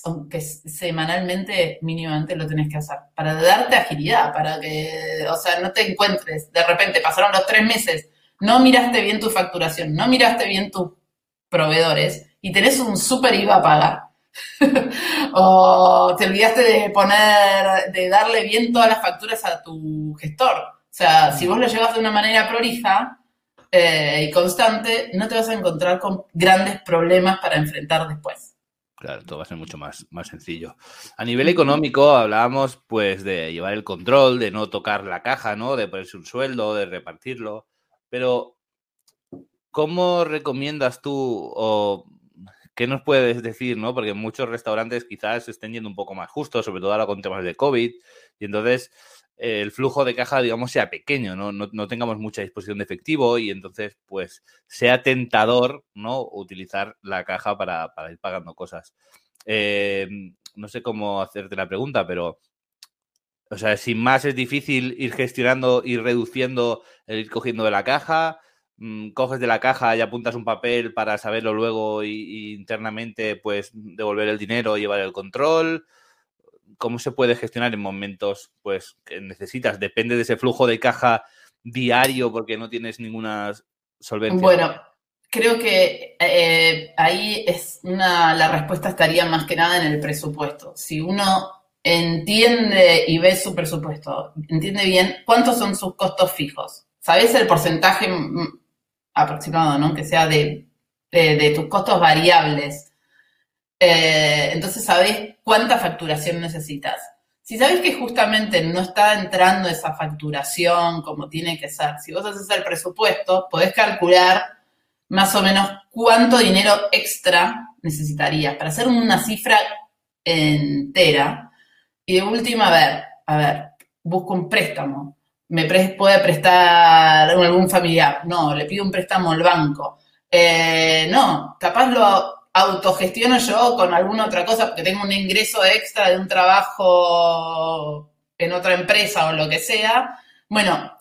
aunque semanalmente, mínimamente lo tenés que hacer. Para darte agilidad, para que, o sea, no te encuentres. De repente pasaron los tres meses, no miraste bien tu facturación, no miraste bien tus proveedores y tenés un súper IVA a pagar. o te olvidaste de poner, de darle bien todas las facturas a tu gestor. O sea, si vos lo llevas de una manera prolija eh, y constante, no te vas a encontrar con grandes problemas para enfrentar después. Claro, todo va a ser mucho más, más sencillo. A nivel económico, hablábamos pues de llevar el control, de no tocar la caja, ¿no? De ponerse un sueldo, de repartirlo. Pero, ¿cómo recomiendas tú o ¿Qué nos puedes decir, no? Porque muchos restaurantes quizás estén yendo un poco más justos, sobre todo ahora con temas de COVID, y entonces eh, el flujo de caja, digamos, sea pequeño, ¿no? ¿no? tengamos mucha disposición de efectivo y entonces, pues, sea tentador, ¿no? Utilizar la caja para, ir pagando cosas. Eh, no sé cómo hacerte la pregunta, pero, o sea, sin más es difícil ir gestionando, ir reduciendo, ir cogiendo de la caja. Mm, coges de la caja y apuntas un papel para saberlo luego y, internamente pues devolver el dinero, llevar el control. ¿Cómo se puede gestionar en momentos pues que necesitas? Depende de ese flujo de caja diario porque no tienes ninguna solvencia. Bueno, creo que eh, ahí es una, la respuesta estaría más que nada en el presupuesto. Si uno entiende y ve su presupuesto, entiende bien cuántos son sus costos fijos, ¿sabes el porcentaje aproximado, ¿no? Que sea de, tus costos variables. Eh, entonces sabés cuánta facturación necesitas. Si sabés que justamente no está entrando esa facturación como tiene que ser, si vos haces el presupuesto, podés calcular más o menos cuánto dinero extra necesitarías para hacer una cifra entera. Y de última, a ver, a ver, busco un préstamo me puede prestar algún familiar. No, le pido un préstamo al banco. Eh, no, capaz lo autogestiono yo con alguna otra cosa porque tengo un ingreso extra de un trabajo en otra empresa o lo que sea. Bueno,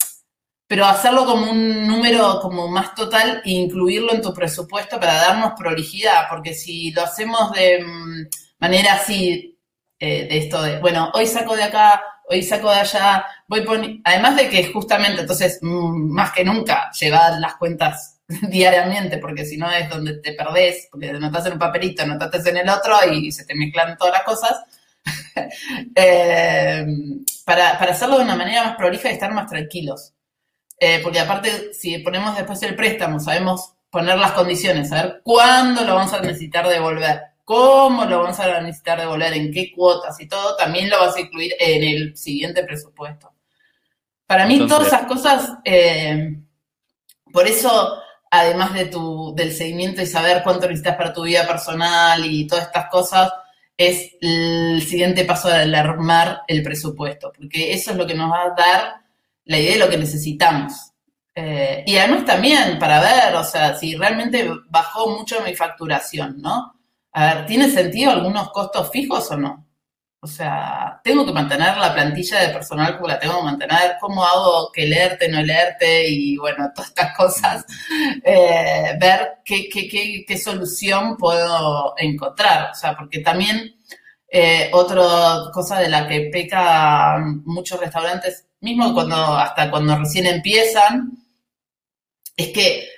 pero hacerlo como un número como más total e incluirlo en tu presupuesto para darnos prolijidad, porque si lo hacemos de mm, manera así, eh, de esto de, bueno, hoy saco de acá, hoy saco de allá, voy poniendo, además de que justamente entonces más que nunca llevar las cuentas diariamente, porque si no es donde te perdés, porque notas en un papelito, anotaste en el otro y se te mezclan todas las cosas. Eh, para, hacerlo de una manera más prolija y estar más tranquilos. Eh, porque aparte, si ponemos después el préstamo, sabemos poner las condiciones, saber cuándo lo vamos a necesitar devolver cómo lo vamos a necesitar devolver, en qué cuotas y todo, también lo vas a incluir en el siguiente presupuesto. Para mí todas esas cosas, eh, por eso, además de tu, del seguimiento y saber cuánto necesitas para tu vida personal y todas estas cosas, es el siguiente paso del armar el presupuesto, porque eso es lo que nos va a dar la idea de lo que necesitamos. Eh, y además también para ver, o sea, si realmente bajó mucho mi facturación, ¿no? A ver, ¿tiene sentido algunos costos fijos o no? O sea, tengo que mantener la plantilla de personal como la tengo que mantener, cómo hago que leerte, no leerte y bueno, todas estas cosas, eh, ver qué, solución puedo encontrar. O sea, porque también eh, otra cosa de la que peca muchos restaurantes, mismo cuando hasta cuando recién empiezan, es que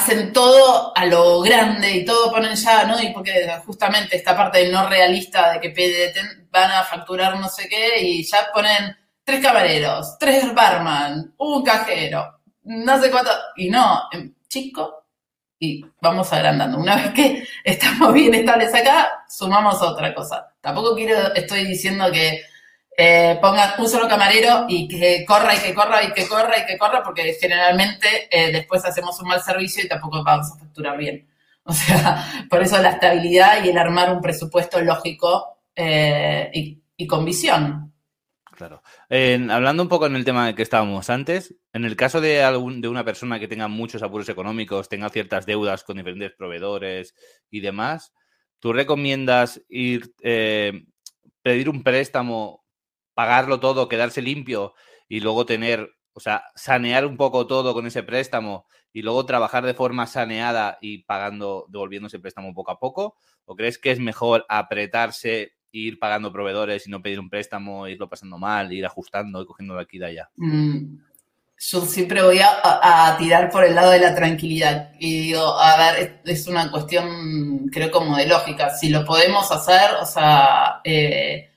hacen todo a lo grande y todo ponen ya, ¿no? Y porque justamente esta parte no realista de que van a facturar no sé qué y ya ponen tres camareros, tres barman, un cajero, no sé cuánto, y no, em, chico, y vamos agrandando. Una vez que estamos bien estables acá, sumamos otra cosa. Tampoco quiero, estoy diciendo que eh, pongan un solo camarero y que corra y que corra y que corra y que corra, porque generalmente eh, después hacemos un mal servicio y tampoco vamos a facturar bien. O sea, por eso la estabilidad y el armar un presupuesto lógico eh, y, y con visión. Claro. Hablando un poco en el tema que estábamos antes, en el caso de, algún, de una persona que tenga muchos apuros económicos, tenga ciertas deudas con diferentes proveedores y demás, ¿tú recomiendas ir, eh, pedir un préstamo, pagarlo todo, quedarse limpio y luego tener, o sea, sanear un poco todo con ese préstamo y luego trabajar de forma saneada y pagando, devolviendo ese préstamo poco a poco? ¿O crees que es mejor apretarse ir pagando proveedores y no pedir un préstamo, irlo pasando mal, ir ajustando y cogiendo de aquí y de allá. Mm, Yo siempre voy a, tirar por el lado de la tranquilidad. Y digo, a ver, es, es una cuestión, creo, como de lógica. Si lo podemos hacer, o sea, eh,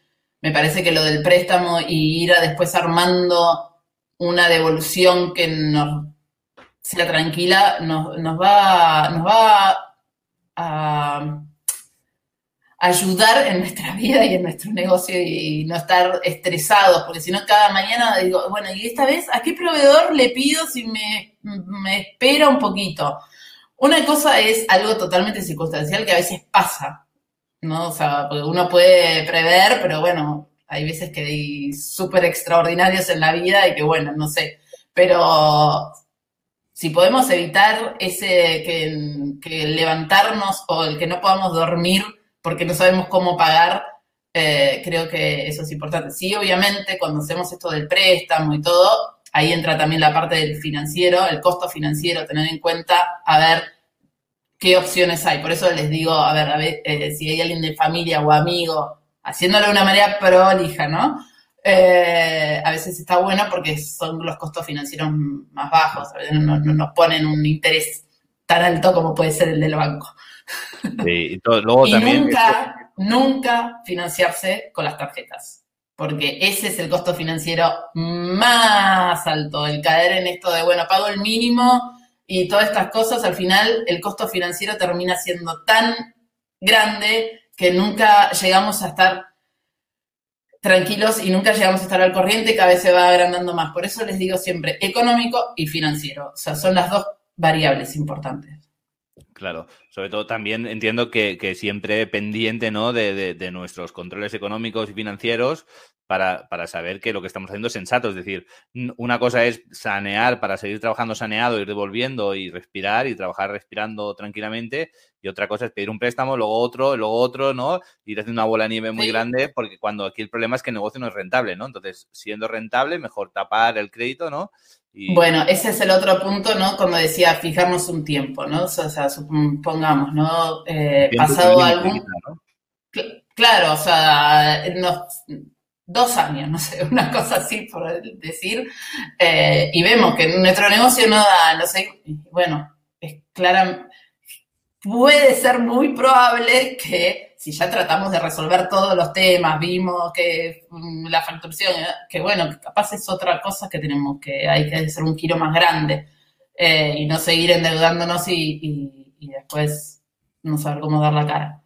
me parece que lo del préstamo y ir a después armando una devolución que nos sea tranquila, nos, nos va, nos va a ayudar en nuestra vida y en nuestro negocio y no estar estresados, porque si no cada mañana digo, bueno, y esta vez, ¿a qué proveedor le pido si me, me espera un poquito? Una cosa es algo totalmente circunstancial que a veces pasa, ¿no? O sea, uno puede prever, pero bueno, hay veces que hay súper extraordinarios en la vida y que bueno, no sé, pero si podemos evitar ese que, que levantarnos o el que no podamos dormir porque no sabemos cómo pagar, eh, creo que eso es importante. Sí, obviamente, cuando hacemos esto del préstamo y todo, ahí entra también la parte del financiero, el costo financiero, tener en cuenta, a ver qué opciones hay. Por eso les digo, a ver, a ver eh, si hay alguien de familia o amigo, haciéndolo de una manera prolija, ¿no? Eh, a veces está bueno porque son los costos financieros más bajos, a veces no, no nos ponen un interés tan alto como puede ser el del banco. Sí, y todo- luego Y también. nunca, nunca financiarse con las tarjetas, porque ese es el costo financiero más alto, el caer en esto de, bueno, pago el mínimo y todas estas cosas, al final el costo financiero termina siendo tan grande que nunca llegamos a estar tranquilos y nunca llegamos a estar al corriente, cada vez se va agrandando más. Por eso les digo siempre económico y financiero, o sea, son las dos variables importantes. Claro, sobre todo también entiendo que, que siempre pendiente ¿no? de, de- de nuestros controles económicos y financieros para, para saber que lo que estamos haciendo es sensato. Es decir, una cosa es sanear para seguir trabajando saneado, ir devolviendo y respirar y trabajar respirando tranquilamente. Y otra cosa es pedir un préstamo, luego otro, luego otro, ¿no? Ir haciendo una bola de nieve muy Sí. grande, porque cuando aquí el problema es que el negocio no es rentable, ¿no? Entonces, siendo rentable, mejor tapar el crédito, ¿no? Y, Bueno, ese es el otro punto, ¿no? Cuando decía fijarnos un tiempo, ¿no? O sea, supongamos, ¿no? Eh, pasado algún... quizá, ¿no? Cl- Claro, o sea, nos- dos años, no sé, una cosa así por decir, eh, y vemos que nuestro negocio no da, no sé, bueno, es clara, puede ser muy probable que si ya tratamos de resolver todos los temas, vimos que mm, la facturación, eh, que bueno, capaz es otra cosa que tenemos que, hay que hacer un giro más grande eh, y no seguir endeudándonos y, y- y después no saber cómo dar la cara.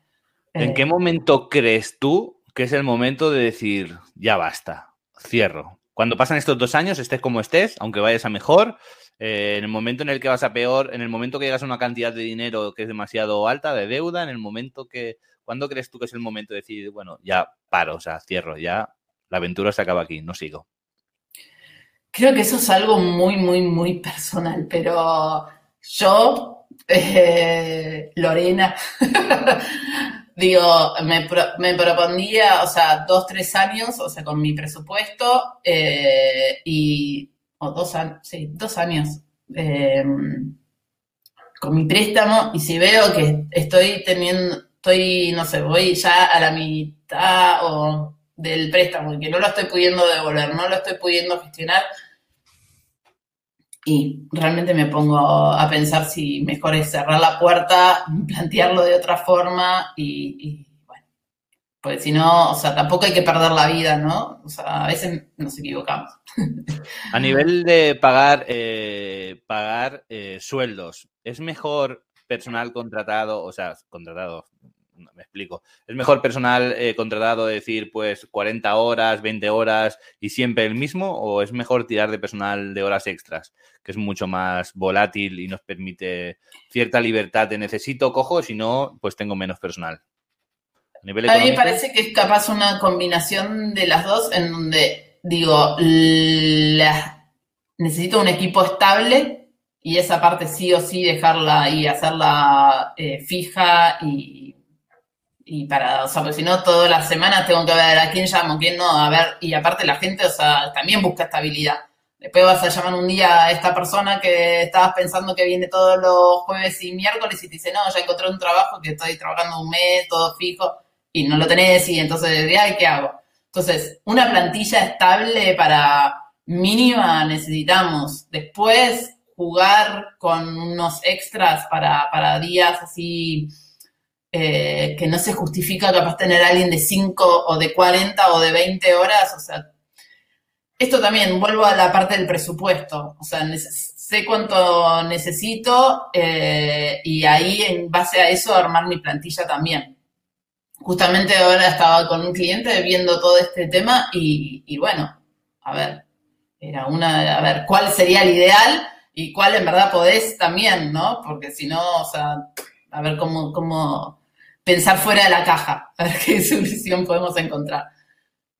¿En Eh, qué momento crees tú que es el momento de decir, ya basta, cierro? Cuando pasan estos dos años, estés como estés, aunque vayas a mejor, eh, en el momento en el que vas a peor, en el momento que llegas a una cantidad de dinero que es demasiado alta, de deuda, en el momento que... ¿Cuándo crees tú que es el momento de decir, bueno, ya paro, o sea, cierro, ya la aventura se acaba aquí, no sigo? Creo que eso es algo muy, muy, muy personal, pero yo, eh, Lorena, digo, me, pro- o sea, dos, tres años, o sea, con mi presupuesto, eh, y, o dos años, sí, dos años, eh, con mi préstamo, y si veo que estoy teniendo, estoy, no sé, voy ya a la mitad o del préstamo y que no lo estoy pudiendo devolver, no lo estoy pudiendo gestionar, y realmente me pongo a pensar si mejor es cerrar la puerta, plantearlo de otra forma y, bueno, pues si no, o sea, tampoco hay que perder la vida, ¿no? O sea, a veces nos equivocamos. A nivel de pagar, eh, pagar eh, sueldos, ¿es mejor personal contratado, o sea, contratado, me explico. ¿Es mejor personal eh, contratado decir pues 40 horas, 20 horas y siempre el mismo? ¿O es mejor tirar de personal de horas extras, que es mucho más volátil y nos permite cierta libertad de necesito, cojo, si no, pues tengo menos personal? A, mí me parece que es capaz una combinación de las dos en donde, digo, necesito un equipo estable y esa parte sí o sí dejarla y hacerla eh, fija y, y para, o sea, porque si no, todas las semanas tengo que ver a quién llamo, quién no, a ver, y aparte la gente, o sea, también busca estabilidad. Después vas a llamar un día a esta persona que estabas pensando que viene todos los jueves y miércoles y te dice, no, ya encontré un trabajo que estoy trabajando un mes, todo fijo, y no lo tenés, y entonces, ay, ¿qué hago? Entonces, una plantilla estable para mínima necesitamos. Después, jugar con unos extras para, para días así eh, que no se justifica capaz tener a alguien de 5 o de 40 o de 20 horas, o sea, esto también, vuelvo a la parte del presupuesto, o sea, sé cuánto necesito eh, y ahí en base a eso armar mi plantilla también. Justamente ahora estaba con un cliente viendo todo este tema y, y bueno, a ver, era una, a ver, ¿cuál sería el ideal? y cuál en verdad podés también, ¿no? Porque si no, o sea, a ver cómo, cómo pensar fuera de la caja, a ver qué solución podemos encontrar.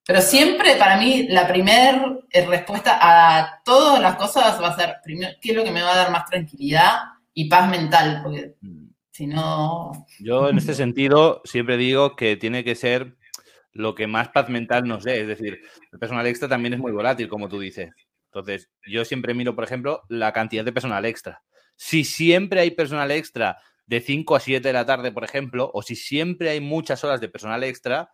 Pero siempre para mí la primera respuesta a todas las cosas va a ser, primero, ¿qué es lo que me va a dar más tranquilidad y paz mental? Porque mm. si no... Yo en este sentido siempre digo que tiene que ser lo que más paz mental nos dé. Es decir, el personal extra también es muy volátil, como tú dices. Entonces, yo siempre miro, por ejemplo, la cantidad de personal extra. Si siempre hay personal extra de 5 a 7 de la tarde, por ejemplo, o si siempre hay muchas horas de personal extra,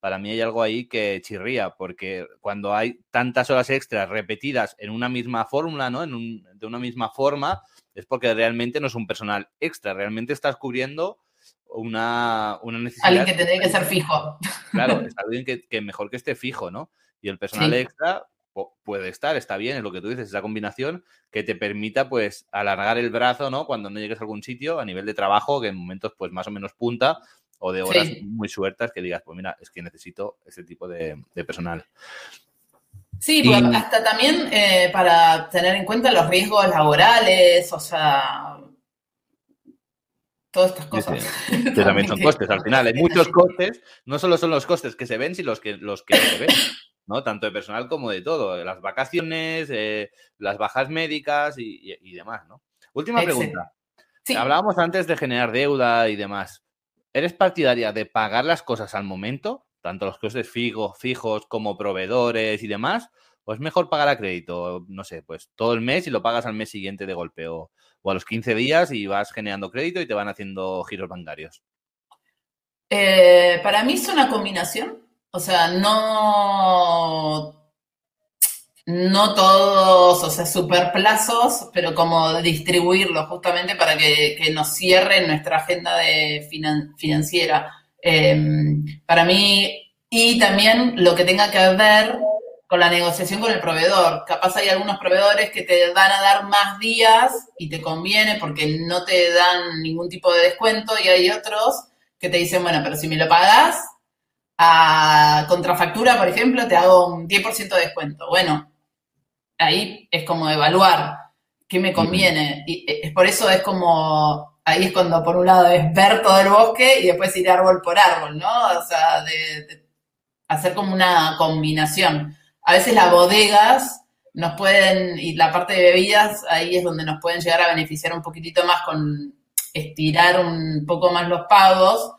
para mí hay algo ahí que chirría, porque cuando hay tantas horas extras repetidas en una misma fórmula, ¿no? En de una misma forma, es porque realmente no es un personal extra, realmente estás cubriendo una, una necesidad. Alguien que tendría que ser fijo. Claro, es alguien que, mejor que esté fijo, ¿no? Y el personal extra, puede estar, está bien, es lo que tú dices, esa combinación que te permita pues alargar el brazo, ¿no? Cuando no llegues a algún sitio a nivel de trabajo, que en momentos pues más o menos punta o de horas muy sueltas que digas, pues mira, es que necesito ese tipo de, personal. Sí, pues hasta también eh, para tener en cuenta los riesgos laborales, o sea, todas estas cosas. que también son costes al final. Hay muchos costes, no solo son los costes que se ven, sino los que, los que se ven. ¿No? Tanto de personal como de todo, las vacaciones, eh, las bajas médicas y, demás, ¿no? Última pregunta. Hablábamos antes de generar deuda y demás. ¿Eres partidaria de pagar las cosas al momento, tanto los costes fijos, fijos como proveedores y demás? ¿O es mejor pagar a crédito, no sé, pues todo el mes y lo pagas al mes siguiente de golpe o, o a los 15 días y vas generando crédito y te van haciendo giros bancarios? Eh, para mí es una combinación. O sea, no, no todos, o sea, super plazos, pero como distribuirlos justamente para que, nos cierre nuestra agenda de financiera. Em, para mí, y también lo que tenga que ver con la negociación con el proveedor. Capaz hay algunos proveedores que te van a dar más días y te conviene porque no te dan ningún tipo de descuento y hay otros que te dicen, bueno, pero si me lo pagas, a contrafactura, por ejemplo, te hago un 10% de descuento. Bueno, ahí es como evaluar qué me conviene. Y es por eso es como, ahí es cuando por un lado es ver todo el bosque y después ir árbol por árbol, ¿no? O sea, de, hacer como una combinación. A veces las bodegas nos pueden, y la parte de bebidas, ahí es donde nos pueden llegar a beneficiar un poquitito más con estirar un poco más los pagos,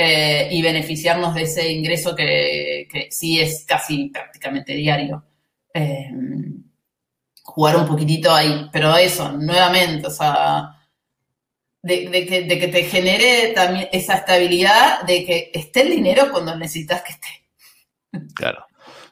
eh, y beneficiarnos de ese ingreso que, sí es casi prácticamente diario. Eh, jugar un poquitito ahí, pero eso, nuevamente, o sea, de, que, de, que, te genere también esa estabilidad de que esté el dinero cuando necesitas que esté. Claro.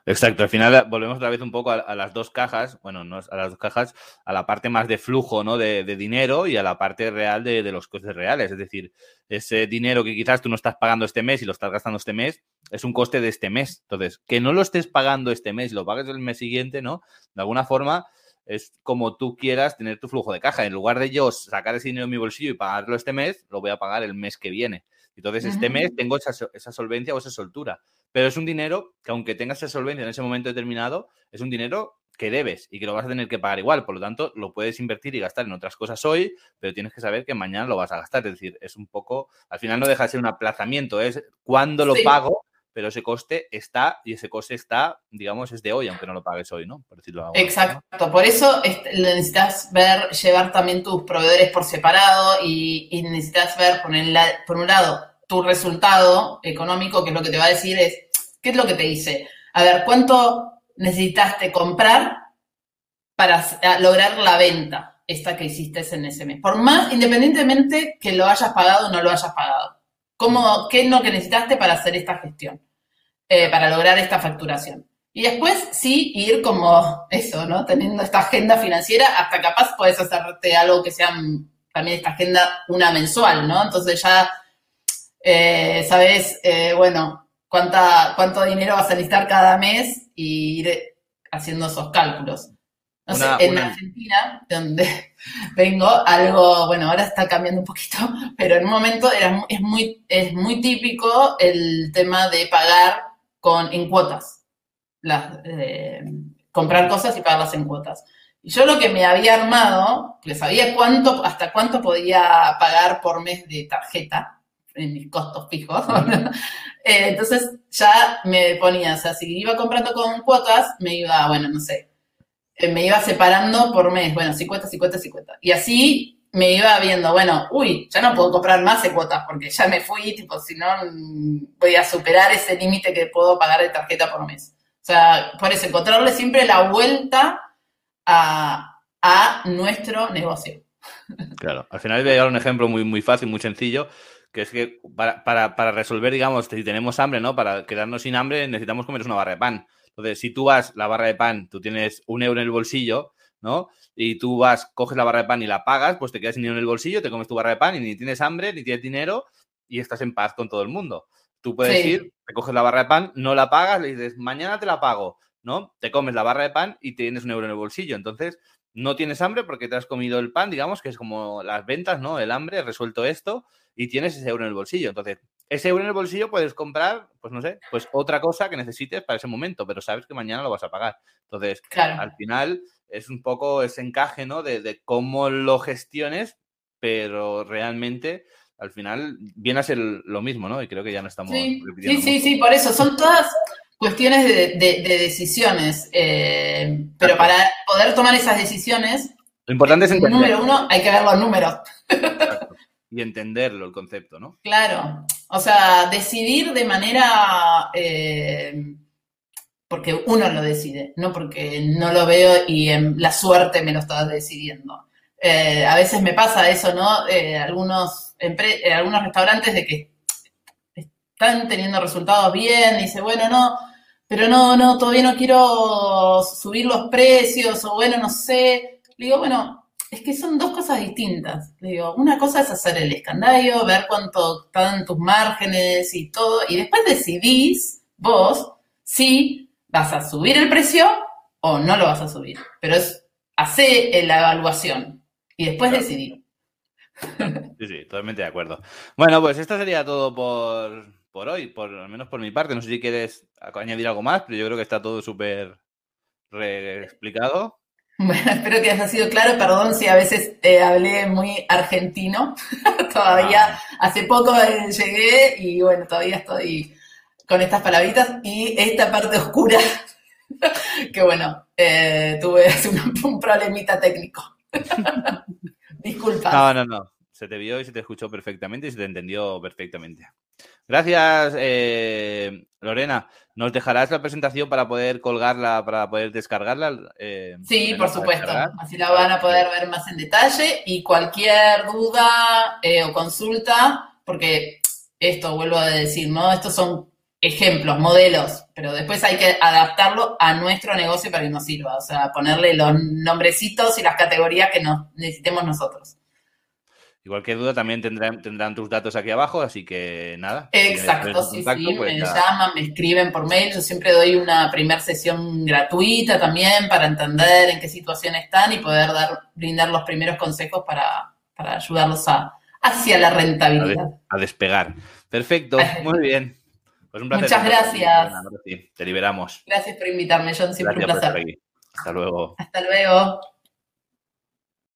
Exacto, al final volvemos otra vez un poco a, las dos cajas, bueno, no a las dos cajas, a la parte más de flujo ¿no? de, dinero y a la parte real de, los costes reales. Es decir, ese dinero que quizás tú no estás pagando este mes y lo estás gastando este mes, es un coste de este mes. Entonces, que no lo estés pagando este mes, lo pagues el mes siguiente, ¿no? De alguna forma es como tú quieras tener tu flujo de caja. En lugar de yo sacar ese dinero de mi bolsillo y pagarlo este mes, lo voy a pagar el mes que viene. Entonces, este mes tengo esa, esa solvencia o esa soltura. Pero es un dinero que, aunque tengas esa solvencia en ese momento determinado, es un dinero que debes y que lo vas a tener que pagar igual. Por lo tanto, lo puedes invertir y gastar en otras cosas hoy, pero tienes que saber que mañana lo vas a gastar. Es decir, es un poco, al final no deja de ser un aplazamiento, es cuándo lo Sí. pago, pero ese coste está y ese coste está, digamos, es de hoy, aunque no lo pagues hoy, ¿no? Por decirlo ¿no? Exacto, por eso necesitas ver, llevar también tus proveedores por separado y, y necesitas ver, por, el por un lado, tu resultado económico, que es lo que te va a decir es, ¿qué es lo que te dice? A ver, ¿cuánto necesitaste comprar para lograr la venta esta que hiciste en ese mes? Por más, independientemente que lo hayas pagado o no lo hayas pagado. ¿Cómo, ¿Qué es lo que necesitaste para hacer esta gestión? Eh, para lograr esta facturación. Y después sí ir como eso, ¿no? Teniendo esta agenda financiera, hasta capaz puedes hacerte algo que sea mm, también esta agenda una mensual, ¿no? Entonces ya eh, sabes, eh, bueno, cuánta, cuánto dinero vas a necesitar cada mes y ir haciendo esos cálculos. No Una- sé, en una- Argentina, donde vengo, algo, bueno, ahora está cambiando un poquito, pero en un momento era, es, muy, es muy típico el tema de pagar con, en cuotas. Las, eh, comprar cosas y pagarlas en cuotas. Y yo lo que me había armado, que sabía cuánto, hasta cuánto podía pagar por mes de tarjeta, en mis costos fijos. Eh, entonces ya me ponía, o sea, si iba comprando con cuotas, me iba, bueno, no sé, eh, me iba separando por mes, bueno, 50, 50, 50. Y así me iba viendo, bueno, uy, ya no puedo comprar más de cuotas porque ya me fui, tipo, si no mm, voy a superar ese límite que puedo pagar de tarjeta por mes. O sea, por eso, encontrarle siempre la vuelta a, a nuestro negocio. Claro, al final voy a dar un ejemplo muy, muy fácil, muy sencillo, que es que para, para, para resolver, digamos, si tenemos hambre, ¿no? Para quedarnos sin hambre necesitamos comer una barra de pan. Entonces, si tú vas, la barra de pan, tú tienes un euro en el bolsillo, ¿no? Y tú vas, coges la barra de pan y la pagas, pues te quedas sin dinero en el bolsillo, te comes tu barra de pan y ni tienes hambre, ni tienes dinero y estás en paz con todo el mundo. Tú puedes Sí. ir, te coges la barra de pan, no la pagas, le dices, mañana te la pago, ¿no? Te comes la barra de pan y tienes un euro en el bolsillo. Entonces, no tienes hambre porque te has comido el pan, digamos, que es como las ventas, ¿no? El hambre, resuelto esto y tienes ese euro en el bolsillo. Entonces, ese euro en el bolsillo puedes comprar, pues no sé, pues otra cosa que necesites para ese momento, pero sabes que mañana lo vas a pagar. Entonces, Claro. al final es un poco ese encaje, ¿no? De, de cómo lo gestiones, pero realmente al final viene a ser lo mismo, ¿no? Y creo que ya no estamos Sí, repitiendo sí, sí, mucho. sí, por eso. Son todas cuestiones de, de- de decisiones. eh, pero Exacto. para poder tomar esas decisiones, Lo importante es entender número uno, hay que ver los números. Y entenderlo, el concepto, ¿no? Claro. O sea, decidir de manera. eh, porque uno lo decide, no porque no lo veo y em, la suerte me lo está decidiendo. Eh, a veces me pasa eso, ¿no? Eh, eh, algunos restaurantes de que están teniendo resultados bien, dice, bueno, no, pero no, no, todavía no quiero subir los precios, o bueno, no sé. Le digo, bueno, es que son dos cosas distintas. Digo, una cosa es hacer el escandallo, ver cuánto están tus márgenes y todo, y después decidís vos si vas a subir el precio o no lo vas a subir. Pero es hacer la evaluación y después Claro. decidir. Sí, sí, totalmente de acuerdo. Bueno, pues esto sería todo por, por hoy, por, al menos por mi parte. No sé si quieres añadir algo más, pero yo creo que está todo súper explicado. Bueno, espero que haya sido claro. Perdón si a veces eh, hablé muy argentino. todavía hace poco eh, llegué y bueno, todavía estoy con estas palabritas y esta parte oscura que bueno, eh, tuve un, un problemita técnico. Disculpa. No, no, no. Se te vio y se te escuchó perfectamente y se te entendió perfectamente. Gracias, eh, Lorena. ¿Nos dejarás la presentación para poder colgarla, para poder descargarla? eh, Sí, por supuesto. Así la van a poder ver más en detalle y cualquier duda eh, o consulta, porque esto vuelvo a decir, ¿no? Estos son ejemplos, modelos, pero después hay que adaptarlo a nuestro negocio para que nos sirva, o sea, ponerle los nombrecitos y las categorías que nos necesitemos nosotros. Y cualquier duda también tendrán, tendrán tus datos aquí abajo, así que nada. si Exacto, en sí, contacto, sí, pues me llaman, me escriben por mail, yo siempre doy una primera sesión gratuita también para entender en qué situación están y poder dar, brindar los primeros consejos para, para ayudarlos a, hacia la a, de- rentabilidad. a despegar. Perfecto, muy bien. Pues un placer. Muchas gracias. Te liberamos. Gracias por invitarme, John. Siempre Gracias un por placer. estar aquí. Hasta luego. Hasta luego.